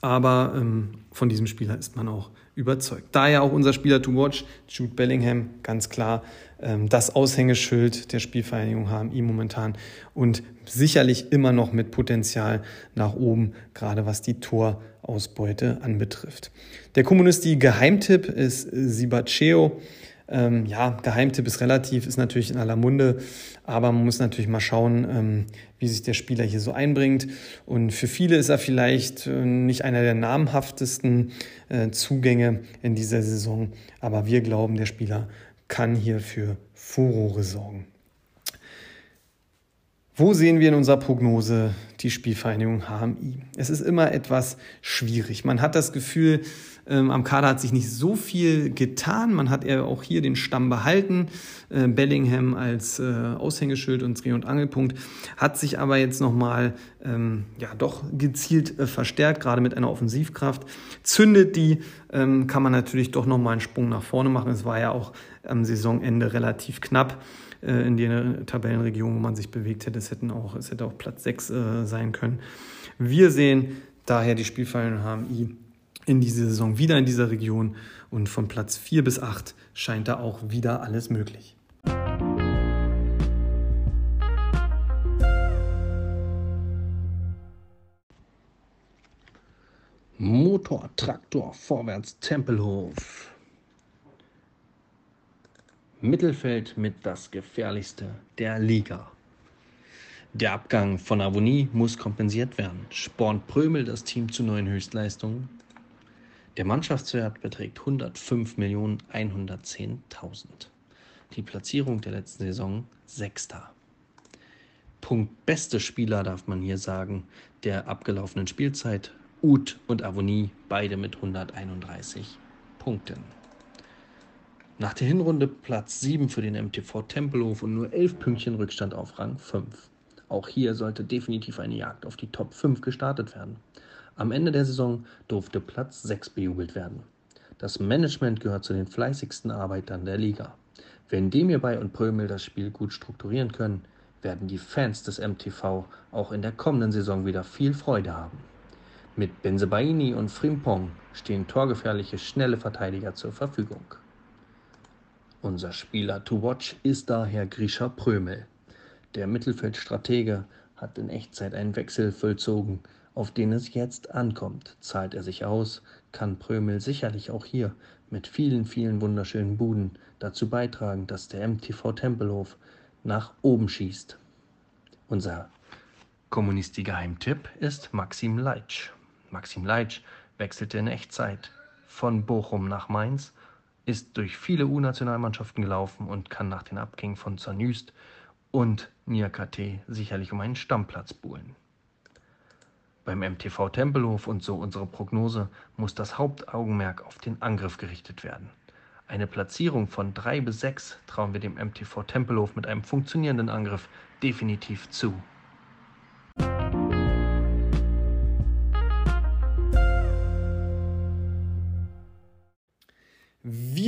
Aber ähm, von diesem Spieler ist man auch überzeugt. Daher auch unser Spieler to watch, Jude Bellingham, ganz klar ähm, das Aushängeschild der Spielvereinigung HMI momentan und sicherlich immer noch mit Potenzial nach oben, gerade was die Torausbeute anbetrifft. Der Kommunisti-Geheimtipp ist Sibaceo. Ähm, ja, Geheimtipp ist relativ, ist natürlich in aller Munde, aber man muss natürlich mal schauen, ähm, wie sich der Spieler hier so einbringt. Und für viele ist er vielleicht äh, nicht einer der namhaftesten äh, Zugänge in dieser Saison, aber wir glauben, der Spieler kann hier für Furore sorgen. Wo sehen wir in unserer Prognose die Spielvereinigung HMI? Es ist immer etwas schwierig. Man hat das Gefühl, ähm, am Kader hat sich nicht so viel getan. Man hat eher auch hier den Stamm behalten. Äh, Bellingham als äh, Aushängeschild und Dreh- und Angelpunkt hat sich aber jetzt nochmal ähm, ja, doch gezielt äh, verstärkt, gerade mit einer Offensivkraft. Zündet die, ähm, kann man natürlich doch nochmal einen Sprung nach vorne machen. Es war ja auch am Saisonende relativ knapp äh, in der Tabellenregion, wo man sich bewegt hätte. Es, hätten auch, es hätte auch Platz 6 äh, sein können. Wir sehen daher die Spielvereinigung HMI in diese Saison wieder in dieser Region und von Platz 4 bis 8 scheint da auch wieder alles möglich. Motor, Traktor, vorwärts, Tempelhof. Mittelfeld mit das gefährlichste der Liga. Der Abgang von Avonie muss kompensiert werden. Spornt Prömel das Team zu neuen Höchstleistungen? Der Mannschaftswert beträgt 105.110.000. Die Platzierung der letzten Saison Sechster. Punkt beste Spieler darf man hier sagen, der abgelaufenen Spielzeit. Uth und Avonie, beide mit 131 Punkten. Nach der Hinrunde Platz 7 für den MTV Tempelhof und nur 11 Pünktchen Rückstand auf Rang 5. Auch hier sollte definitiv eine Jagd auf die Top 5 gestartet werden. Am Ende der Saison durfte Platz 6 bejubelt werden. Das Management gehört zu den fleißigsten Arbeitern der Liga. Wenn Demirbay und Prömel das Spiel gut strukturieren können, werden die Fans des MTV auch in der kommenden Saison wieder viel Freude haben. Mit Benzebaini und Frimpong stehen torgefährliche, schnelle Verteidiger zur Verfügung. Unser Spieler to watch ist daher Grisha Prömel. Der Mittelfeldstratege hat in Echtzeit einen Wechsel vollzogen, auf den es jetzt ankommt. Zahlt er sich aus, kann Prömel sicherlich auch hier mit vielen, vielen wunderschönen Buden dazu beitragen, dass der MTV Tempelhof nach oben schießt. Unser Kommunisti-Geheimtipp ist Maxim Leitsch. Maxim Leitsch wechselte in Echtzeit von Bochum nach Mainz, ist durch viele U-Nationalmannschaften gelaufen und kann nach den Abgängen von Zanüst und Niakate sicherlich um einen Stammplatz buhlen. Beim MTV Tempelhof und so unsere Prognose muss das Hauptaugenmerk auf den Angriff gerichtet werden. Eine Platzierung von 3 bis 6 trauen wir dem MTV Tempelhof mit einem funktionierenden Angriff definitiv zu.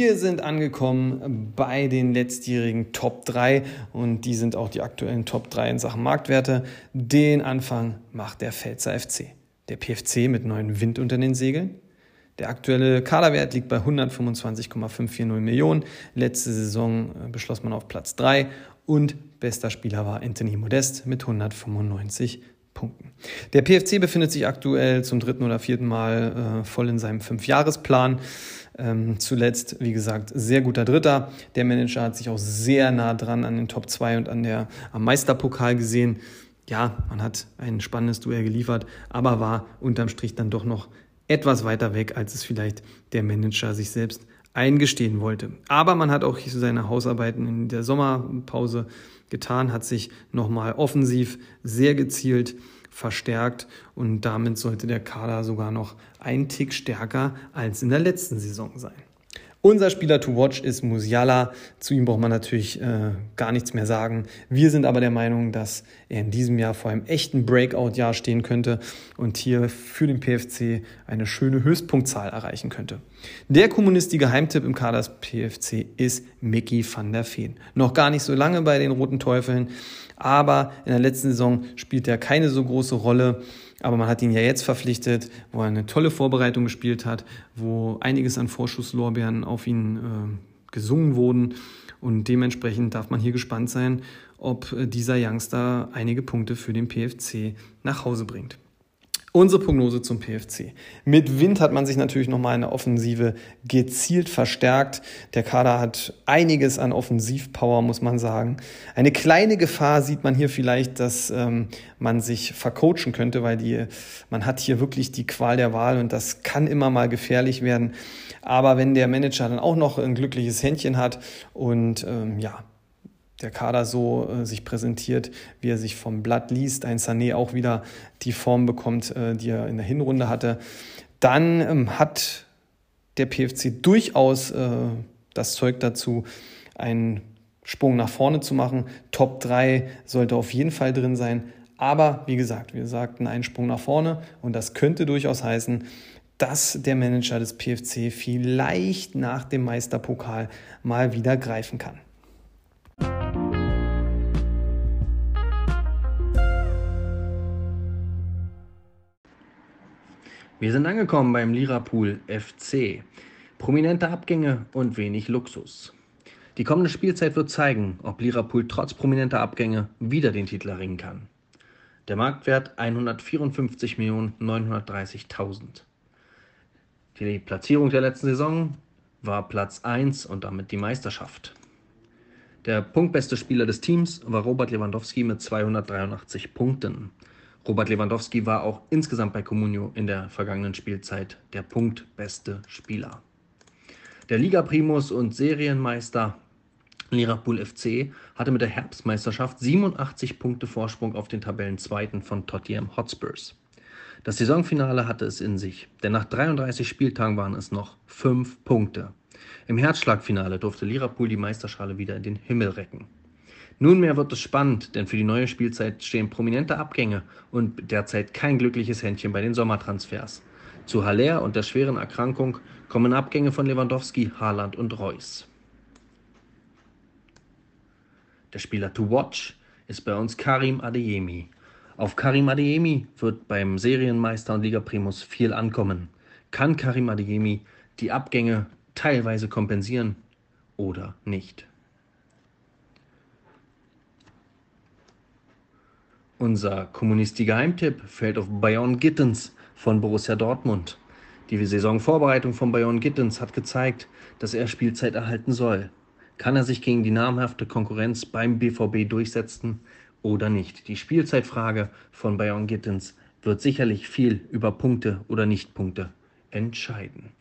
Wir sind angekommen bei den letztjährigen Top 3 und die sind auch die aktuellen Top 3 in Sachen Marktwerte. Den Anfang macht der Pfälzer FC. Der PFC mit neuen Wind unter den Segeln. Der aktuelle Kaderwert liegt bei 125,540 Millionen. Letzte Saison äh, beschloss man auf Platz 3 und bester Spieler war Anthony Modest mit 195 Punkten. Der PFC befindet sich aktuell zum dritten oder vierten Mal äh, voll in seinem Fünfjahresplan. Ähm, zuletzt, wie gesagt, sehr guter Dritter. Der Manager hat sich auch sehr nah dran an den Top 2 und an der, am Meisterpokal gesehen. Ja, man hat ein spannendes Duell geliefert, aber war unterm Strich dann doch noch etwas weiter weg, als es vielleicht der Manager sich selbst eingestehen wollte. Aber man hat auch seine Hausarbeiten in der Sommerpause getan, hat sich nochmal offensiv sehr gezielt verstärkt und damit sollte der Kader sogar noch ein Tick stärker als in der letzten Saison sein. Unser Spieler to watch ist Musiala. Zu ihm braucht man natürlich äh, gar nichts mehr sagen. Wir sind aber der Meinung, dass er in diesem Jahr vor einem echten Breakout-Jahr stehen könnte und hier für den PFC eine schöne Höchstpunktzahl erreichen könnte. Der kommunistische Geheimtipp im Kader des PFC ist Mickey van der Veen. Noch gar nicht so lange bei den Roten Teufeln, aber in der letzten Saison spielt er keine so große Rolle. Aber man hat ihn ja jetzt verpflichtet, wo er eine tolle Vorbereitung gespielt hat, wo einiges an Vorschusslorbeeren auf ihn äh, gesungen wurden. Und dementsprechend darf man hier gespannt sein, ob äh, dieser Youngster einige Punkte für den PFC nach Hause bringt. Unsere Prognose zum PFC. Mit Wind hat man sich natürlich nochmal eine Offensive gezielt verstärkt. Der Kader hat einiges an Offensivpower, muss man sagen. Eine kleine Gefahr sieht man hier vielleicht, dass ähm, man sich vercoachen könnte, weil die, man hat hier wirklich die Qual der Wahl und das kann immer mal gefährlich werden. Aber wenn der Manager dann auch noch ein glückliches Händchen hat und ähm, ja, der Kader so äh, sich präsentiert, wie er sich vom Blatt liest, ein Sané auch wieder die Form bekommt, äh, die er in der Hinrunde hatte, dann ähm, hat der PFC durchaus äh, das Zeug dazu, einen Sprung nach vorne zu machen. Top 3 sollte auf jeden Fall drin sein. Aber wie gesagt, wir sagten einen Sprung nach vorne und das könnte durchaus heißen, dass der Manager des PFC vielleicht nach dem Meisterpokal mal wieder greifen kann. Wir sind angekommen beim Lirapool FC. Prominente Abgänge und wenig Luxus. Die kommende Spielzeit wird zeigen, ob Lirapool trotz prominenter Abgänge wieder den Titel erringen kann. Der Marktwert 154.930.000. Die Platzierung der letzten Saison war Platz 1 und damit die Meisterschaft. Der punktbeste Spieler des Teams war Robert Lewandowski mit 283 Punkten. Robert Lewandowski war auch insgesamt bei Comunio in der vergangenen Spielzeit der punktbeste Spieler. Der Liga-Primus und Serienmeister Liverpool FC hatte mit der Herbstmeisterschaft 87 Punkte Vorsprung auf den Tabellenzweiten von Tottenham Hotspurs. Das Saisonfinale hatte es in sich, denn nach 33 Spieltagen waren es noch 5 Punkte. Im Herzschlagfinale durfte Liverpool die Meisterschale wieder in den Himmel recken. Nunmehr wird es spannend, denn für die neue Spielzeit stehen prominente Abgänge und derzeit kein glückliches Händchen bei den Sommertransfers. Zu Haller und der schweren Erkrankung kommen Abgänge von Lewandowski, Haaland und Reus. Der Spieler to watch ist bei uns Karim Adeyemi. Auf Karim Adeyemi wird beim Serienmeister und Liga Primus viel ankommen. Kann Karim Adeyemi die Abgänge teilweise kompensieren oder nicht? Unser Kommunisti-Geheimtipp fällt auf Bayern Gittens von Borussia Dortmund. Die Saisonvorbereitung von Bayern Gittens hat gezeigt, dass er Spielzeit erhalten soll. Kann er sich gegen die namhafte Konkurrenz beim BVB durchsetzen oder nicht? Die Spielzeitfrage von Bayern Gittens wird sicherlich viel über Punkte oder Nichtpunkte entscheiden.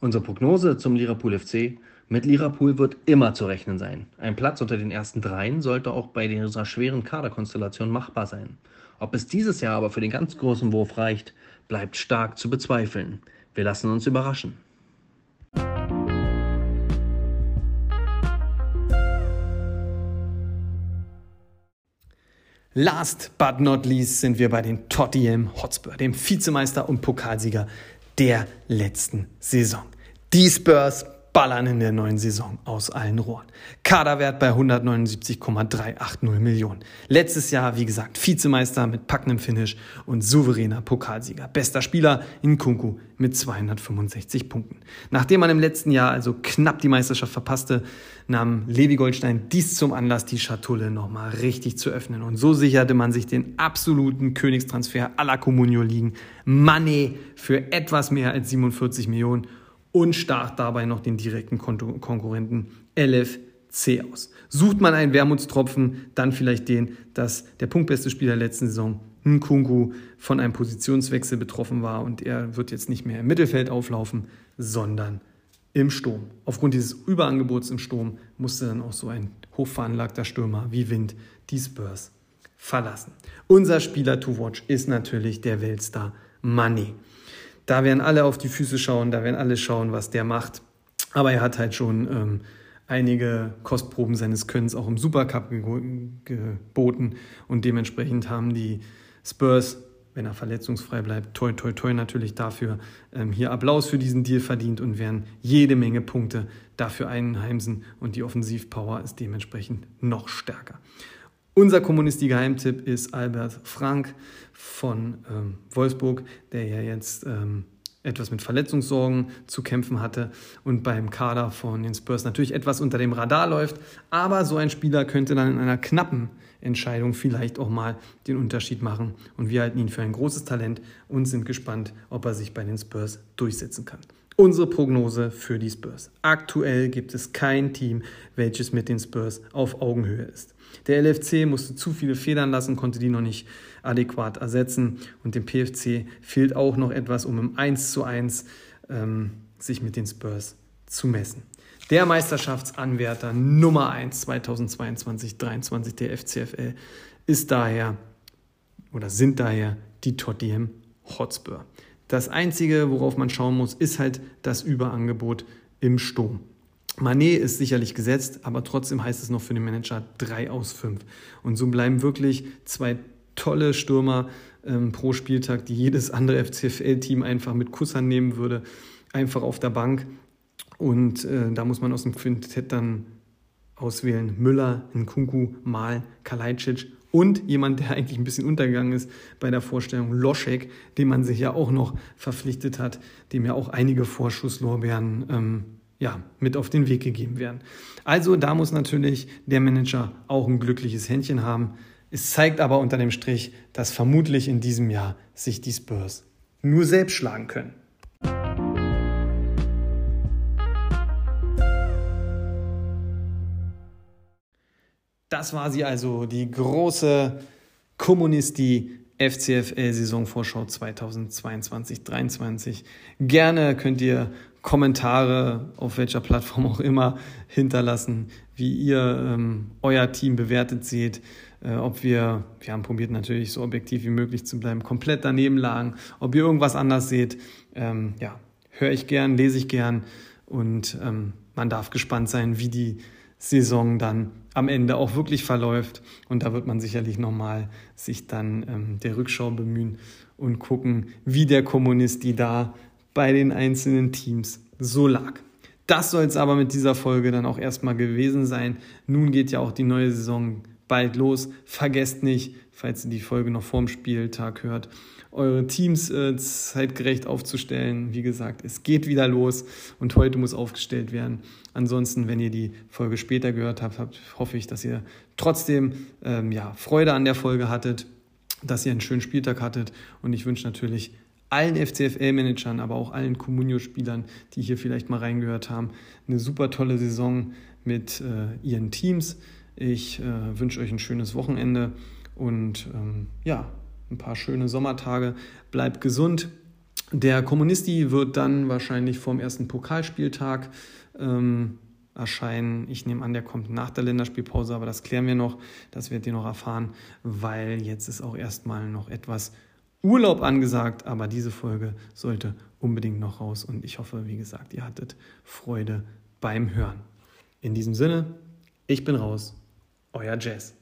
Unsere Prognose zum Liverpool FC. Mit Liverpool wird immer zu rechnen sein. Ein Platz unter den ersten dreien sollte auch bei dieser schweren Kaderkonstellation machbar sein. Ob es dieses Jahr aber für den ganz großen Wurf reicht, bleibt stark zu bezweifeln. Wir lassen uns überraschen. Last but not least sind wir bei den Tottenham Hotspur, dem Vizemeister und Pokalsieger der letzten Saison. Die Spurs ballern in der neuen Saison aus allen Rohren. Kaderwert bei 179,380 Millionen. Letztes Jahr, wie gesagt, Vizemeister mit packendem Finish und souveräner Pokalsieger. Bester Spieler in Kunku mit 265 Punkten. Nachdem man im letzten Jahr also knapp die Meisterschaft verpasste, nahm Levi Goldstein dies zum Anlass, die Schatulle nochmal richtig zu öffnen. Und so sicherte man sich den absoluten Königstransfer aller Comunio-Ligen. Money für etwas mehr als 47 Millionen und stach dabei noch den direkten Konkurrenten LFC aus. Sucht man einen Wermutstropfen, dann vielleicht den, dass der punktbeste Spieler der letzten Saison, Nkunku, von einem Positionswechsel betroffen war und er wird jetzt nicht mehr im Mittelfeld auflaufen, sondern im Sturm. Aufgrund dieses Überangebots im Sturm musste dann auch so ein hochveranlagter Stürmer wie Wind die Spurs verlassen. Unser Spieler to watch ist natürlich der Weltstar Money. Da werden alle auf die Füße schauen, da werden alle schauen, was der macht. Aber er hat halt schon ähm, einige Kostproben seines Könnens auch im Supercup geboten und dementsprechend haben die Spurs, wenn er verletzungsfrei bleibt, toi toi toi natürlich dafür ähm, hier Applaus für diesen Deal verdient und werden jede Menge Punkte dafür einheimsen und die Offensivpower ist dementsprechend noch stärker. Unser Kommunisti-Geheimtipp ist Albert Frank von ähm, Wolfsburg, der ja jetzt ähm, etwas mit Verletzungssorgen zu kämpfen hatte und beim Kader von den Spurs natürlich etwas unter dem Radar läuft. Aber so ein Spieler könnte dann in einer knappen Entscheidung vielleicht auch mal den Unterschied machen. Und wir halten ihn für ein großes Talent und sind gespannt, ob er sich bei den Spurs durchsetzen kann. Unsere Prognose für die Spurs. Aktuell gibt es kein Team, welches mit den Spurs auf Augenhöhe ist. Der LFC musste zu viele Federn lassen, konnte die noch nicht adäquat ersetzen und dem PFC fehlt auch noch etwas, um im 1 zu 1 ähm, sich mit den Spurs zu messen. Der Meisterschaftsanwärter Nummer 1 2022-23 der FCFL ist daher oder sind daher die Tottenham Hotspur. Das Einzige, worauf man schauen muss, ist halt das Überangebot im Sturm. Manet ist sicherlich gesetzt, aber trotzdem heißt es noch für den Manager 3 aus 5. Und so bleiben wirklich zwei tolle Stürmer ähm, pro Spieltag, die jedes andere FCFL-Team einfach mit Kussern nehmen würde, einfach auf der Bank. Und äh, da muss man aus dem Quintett dann auswählen. Müller, Nkunku, Mal, Kalajdzic und jemand, der eigentlich ein bisschen untergegangen ist bei der Vorstellung, Loschek, dem man sich ja auch noch verpflichtet hat, dem ja auch einige Vorschusslorbeeren ähm, ja, mit auf den Weg gegeben werden. Also da muss natürlich der Manager auch ein glückliches Händchen haben. Es zeigt aber unter dem Strich, dass vermutlich in diesem Jahr sich die Spurs nur selbst schlagen können. Das war sie also, die große Kommunisti FCFL Saisonvorschau 2022-23. Gerne könnt ihr Kommentare auf welcher Plattform auch immer hinterlassen, wie ihr ähm, euer Team bewertet seht, äh, ob wir, wir haben probiert natürlich so objektiv wie möglich zu bleiben, komplett daneben lagen, ob ihr irgendwas anders seht, ähm, ja, höre ich gern, lese ich gern. Und ähm, man darf gespannt sein, wie die Saison dann am Ende auch wirklich verläuft. Und da wird man sicherlich nochmal sich dann ähm, der Rückschau bemühen und gucken, wie der Kommunist die da bei den einzelnen Teams so lag. Das soll es aber mit dieser Folge dann auch erstmal gewesen sein. Nun geht ja auch die neue Saison bald los. Vergesst nicht, falls ihr die Folge noch vorm Spieltag hört, eure Teams äh, zeitgerecht aufzustellen. Wie gesagt, es geht wieder los und heute muss aufgestellt werden. Ansonsten, wenn ihr die Folge später gehört habt, habt hoffe ich, dass ihr trotzdem ähm, ja, Freude an der Folge hattet, dass ihr einen schönen Spieltag hattet und ich wünsche natürlich allen FCFL-Managern, aber auch allen Comunio-Spielern, die hier vielleicht mal reingehört haben, eine super tolle Saison mit äh, ihren Teams. Ich äh, wünsche euch ein schönes Wochenende und ähm, ja, ein paar schöne Sommertage. Bleibt gesund. Der Kommunisti wird dann wahrscheinlich vom ersten Pokalspieltag ähm, erscheinen. Ich nehme an, der kommt nach der Länderspielpause, aber das klären wir noch. Das werdet ihr noch erfahren, weil jetzt ist auch erstmal noch etwas Urlaub angesagt. Aber diese Folge sollte unbedingt noch raus und ich hoffe, wie gesagt, ihr hattet Freude beim Hören. In diesem Sinne, ich bin raus. Euer Jazz.